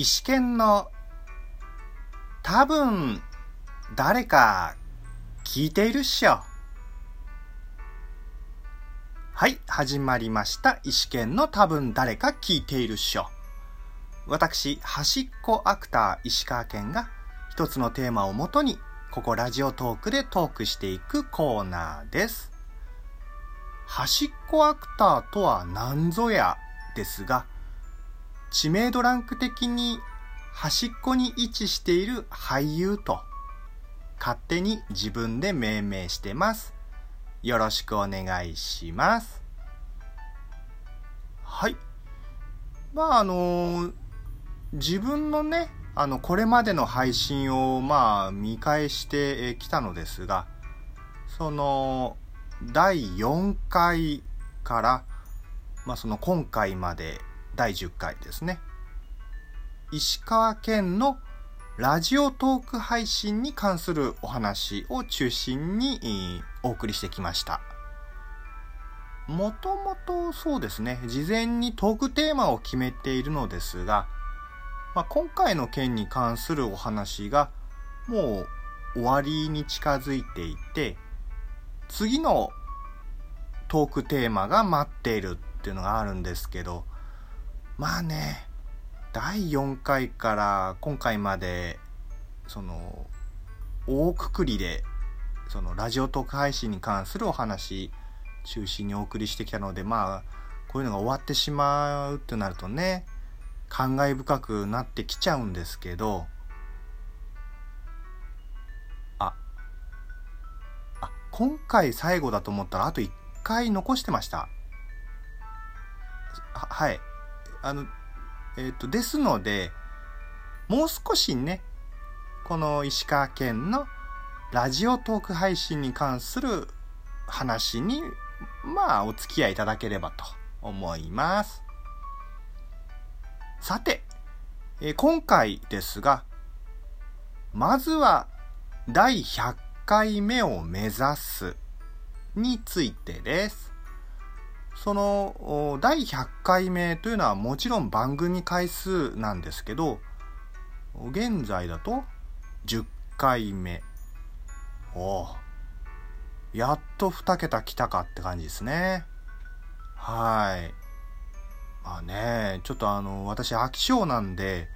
石剣の多分誰か聞いているっしょ。はい、始まりました。石剣の多分誰か聞いているっしょ。私、端っこアクター石川県が一つのテーマをもとに、ここラジオトークでトークしていくコーナーです。端っこアクターとは何ぞやですが、知名度ランク的に端っこに位置している俳優と勝手に自分で命名してます。よろしくお願いします。はい。まああの自分のね、あの、これまでの配信をまあ見返してきたのですが、その、第4回から、まあその今回まで第10回ですね。石川県のラジオトーク配信に関するお話を中心にお送りしてきました。もともとそうですね、事前にトークテーマを決めているのですが、まあ、今回の件に関するお話がもう終わりに近づいていて、次のトークテーマが待っているっていうのがあるんですけど、まあね、第4回から今回まで、その、大くくりで、そのラジオトーク配信に関するお話中心にお送りしてきたので、まあ、こういうのが終わってしまうってなるとね、感慨深くなってきちゃうんですけど、あ、あ、今回最後だと思ったらあと1回残してました。ははい。あの、えっ、と、ですので、もう少しね、この石川県のラジオトーク配信に関する話に、まあ、お付き合いいただければと思います。さて、えー今回ですが、まずは第100回目を目指すについてです。その第100回目というのはもちろん番組回数なんですけど、現在だと10回目。おおやっと2桁来たかって感じですね。はい。まあね、ちょっとあの、私飽き性なんで、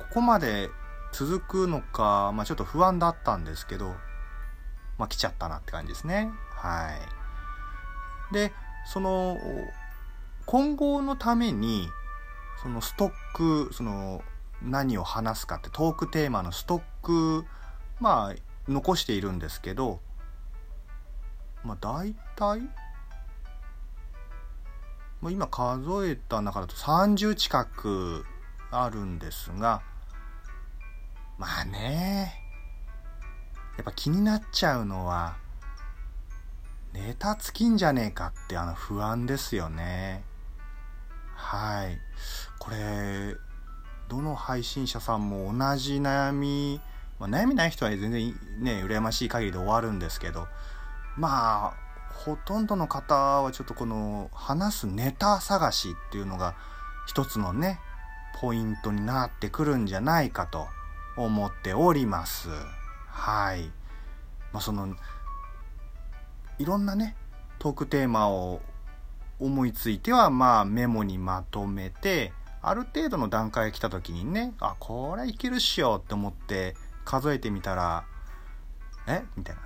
ここまで続くのか、まあちょっと不安だったんですけど、まあ来ちゃったなって感じですね。はい。で、その、今後のために、そのストック、その、何を話すかってトークテーマのストック、まあ、残しているんですけど、まあ大体、まあ、今数えた中だと30近くあるんですが、まあね、やっぱ気になっちゃうのは、ネタ尽きんじゃねえかってあの不安ですよね。はい。これ、どの配信者さんも同じ悩み、まあ、悩みない人は全然ね、羨ましい限りで終わるんですけど、まあ、ほとんどの方はちょっとこの話すネタ探しっていうのが一つのね、ポイントになってくるんじゃないかと思っております。はい。まあその、いろんなね、トークテーマを思いついてはまあメモにまとめて、ある程度の段階が来た時にね、あ、これいけるっしょって思って数えてみたら、え？みたいな。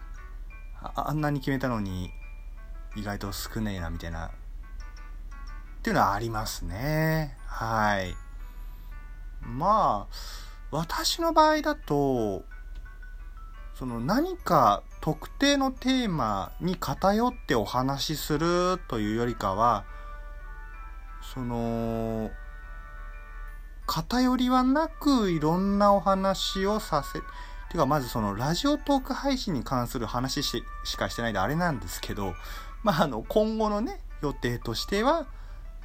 ああんなに決めたのに意外と少ねえなみたいな。っていうのはありますね。はい。まあ私の場合だとその何か特定のテーマに偏ってお話しするというよりかはその偏りはなくいろんなお話をさせてかまずそのラジオトーク配信に関する話ししかしてないであれなんですけど、まああの今後のね予定としては、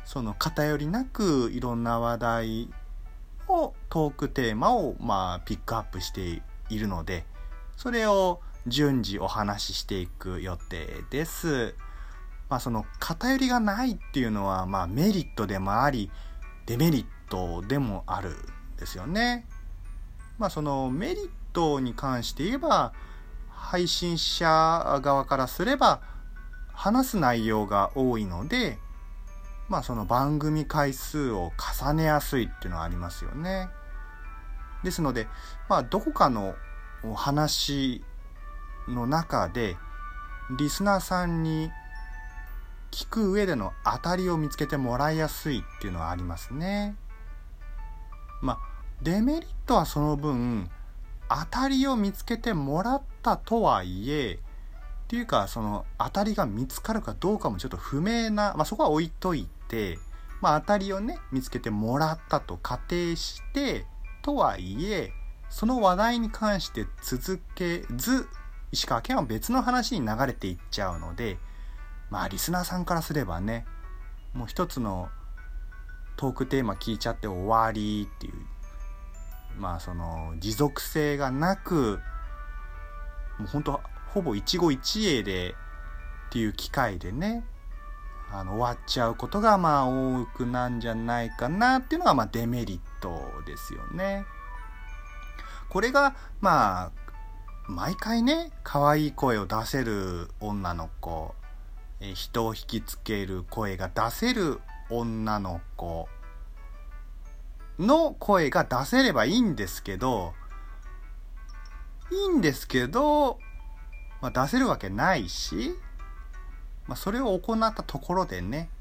その偏りなくいろんな話題をトークテーマをまあピックアップしているので、それを順次お話ししていく予定です。まあその偏りがないっていうのはまあメリットでもあり、デメリットでもあるんですよね。まあそのメリットに関して言えば配信者側からすれば話す内容が多いのでまあその番組回数を重ねやすいっていうのはありますよね。ですのでまあどこかの話の中でリスナーさんに聞く上での当たりを見つけてもらいやすいっていうのはありますね。まあデメリットはその分当たりを見つけてもらったとはいえっていうかその当たりが見つかるかどうかもちょっと不明な、まあ、そこは置いといて、まあ、当たりをね見つけてもらったと仮定してとはいえその話題に関して続けず石川県は別の話に流れていっちゃうのでまあリスナーさんからすればねもう一つのトークテーマ聞いちゃって終わりっていうまあその持続性がなくもう本当ほぼ一期一会でっていう機会でねあの終わっちゃうことがまあ多くなんじゃないかなっていうのがまあデメリットですよね。これがまあ毎回ね可愛い声を出せる女の子え人を引きつける声が出せる女の子の声が出せればいいんですけどいいんですけど、まあ、出せるわけないし、まあ、それを行ったところでね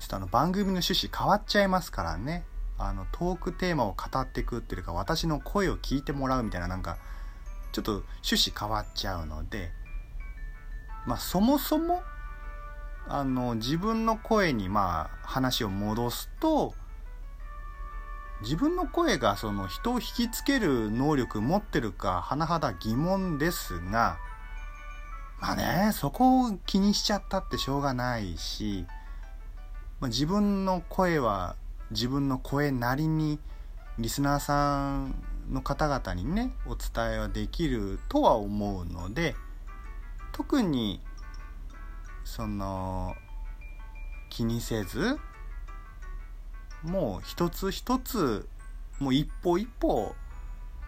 ちょっとあの番組の趣旨変わっちゃいますからねあのトークテーマを語ってくっていうか私の声を聞いてもらうみたいななんかちょっと趣旨変わっちゃうのでまあそもそもあの自分の声にまあ話を戻すと自分の声がその人を引きつける能力持ってるか甚だ疑問ですがまあねそこを気にしちゃったってしょうがないし、まあ、自分の声は自分の声なりにリスナーさんの方々にねお伝えはできるとは思うので特にその気にせずもう一つ一つもう一歩一歩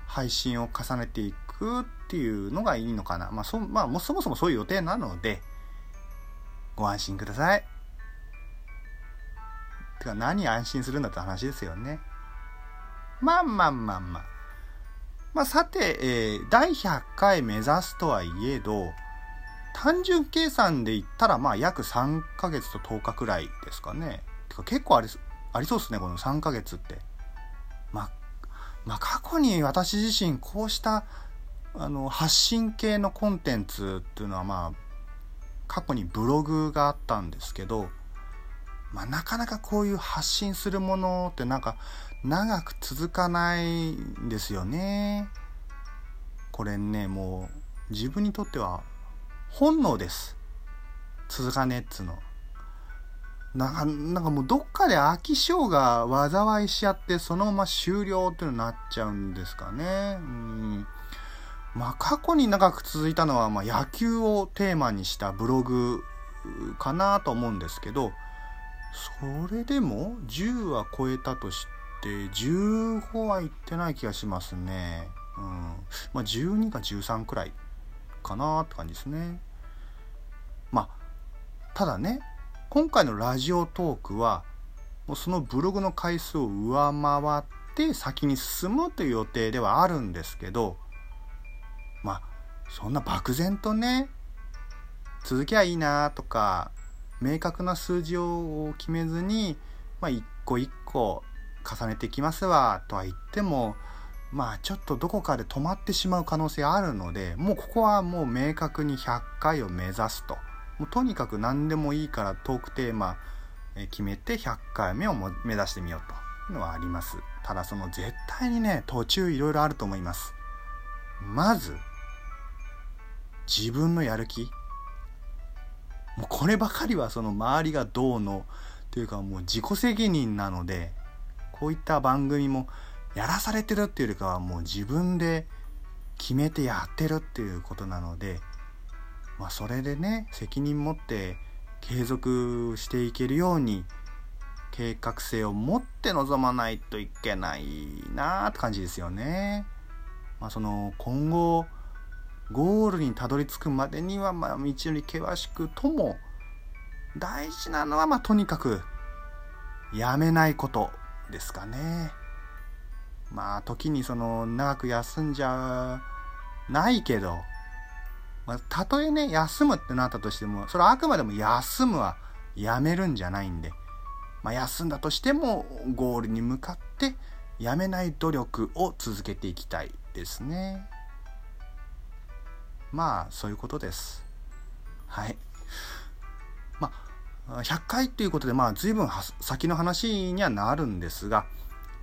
配信を重ねていくっていうのがいいのかな。まあそ,、まあ、もそもそもそういう予定なのでご安心ください。てか何安心するんだって話ですよね。まあまあまあまあ。まあさて、えー、第100回目指すとはいえど単純計算で言ったらまあ約3ヶ月と10日くらいですかね。てか結構ありありそうですねこの3ヶ月って。まあ、まあ、過去に私自身こうしたあの発信系のコンテンツっていうのはまあ過去にブログがあったんですけど、まあ、なかなかこういう発信するものってなんか長く続かないんですよね。これねもう自分にとっては本能です。続かねっつの。なんかなんかもうどっかで飽き性が災いしちゃってそのまま終了っていうのになっちゃうんですかね。うん。まあ過去に長く続いたのは、まあ、野球をテーマにしたブログかなと思うんですけどそれでも10は超えたとして15はいってない気がしますねうんまあ12か13くらいかなって感じですね。まあただね今回のラジオトークはもうそのブログの回数を上回って先に進むという予定ではあるんですけどまあそんな漠然とね続きゃいいなとか明確な数字を決めずに、まあ、一個一個重ねていきますわとは言ってもまあちょっとどこかで止まってしまう可能性あるのでもうここはもう明確に100回を目指すと。もうとにかく何でもいいからトークテーマ決めて100回目を目指してみようと。いうのはあります。ただその絶対にね途中いろいろあると思います。まず自分のやる気。もうこればかりはその周りがどうのというかもう自己責任なのでこういった番組もやらされてるっていうよりかはもう自分で決めてやってるっていうことなので、まあ、それでね責任持って継続していけるように計画性を持って臨まないといけないなって感じですよね。まあ、その今後ゴールにたどり着くまでにはまあ道のり険しくとも大事なのはまあとにかくやめないことですかね。まあ時にその長く休んじゃないけど、まあ、たとえね休むってなったとしてもそれはあくまでも休むはやめるんじゃないんで、まあ、休んだとしてもゴールに向かってやめない努力を続けていきたいですね。まあそういうことです。はい。まあ100回ということでまあ随分先の話にはなるんですが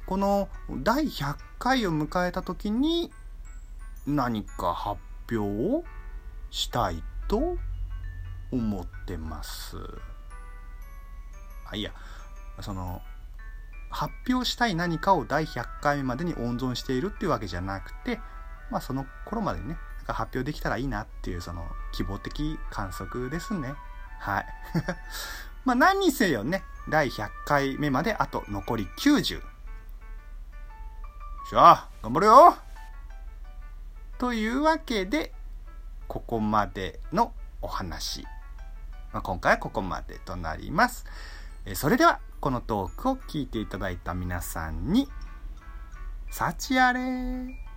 この第100回を迎えた時に何か発表をしたいと思ってます。あいやその発表したい何かを第100回目までに温存しているっていうわけじゃなくてまあその頃までにねなんか発表できたらいいなっていうその希望的観測ですね。はい。まあ何にせよね、第100回目まであと残り90。しゃあ、頑張るよというわけで、ここまでのお話。まあ、今回はここまでとなります。えそれでは、このトークを聞いていただいた皆さんに、幸あれ